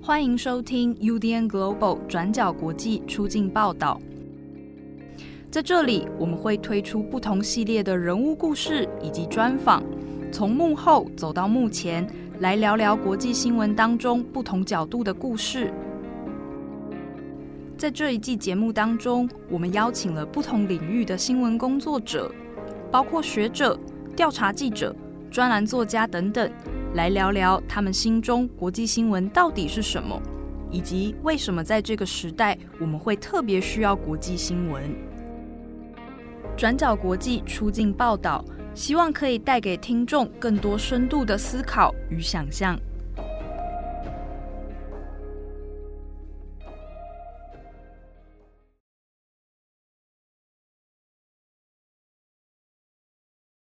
欢迎收听 UDN Global 转角国际出境报道。在这里，我们会推出不同系列的人物故事以及专访，从幕后走到幕前，来聊聊国际新闻当中不同角度的故事。在这一季节目当中，我们邀请了不同领域的新闻工作者，包括学者、调查记者、专栏作家等等，来聊聊他们心中国际新闻到底是什么，以及为什么在这个时代我们会特别需要国际新闻。转角国际出境报道，希望可以带给听众更多深度的思考与想象。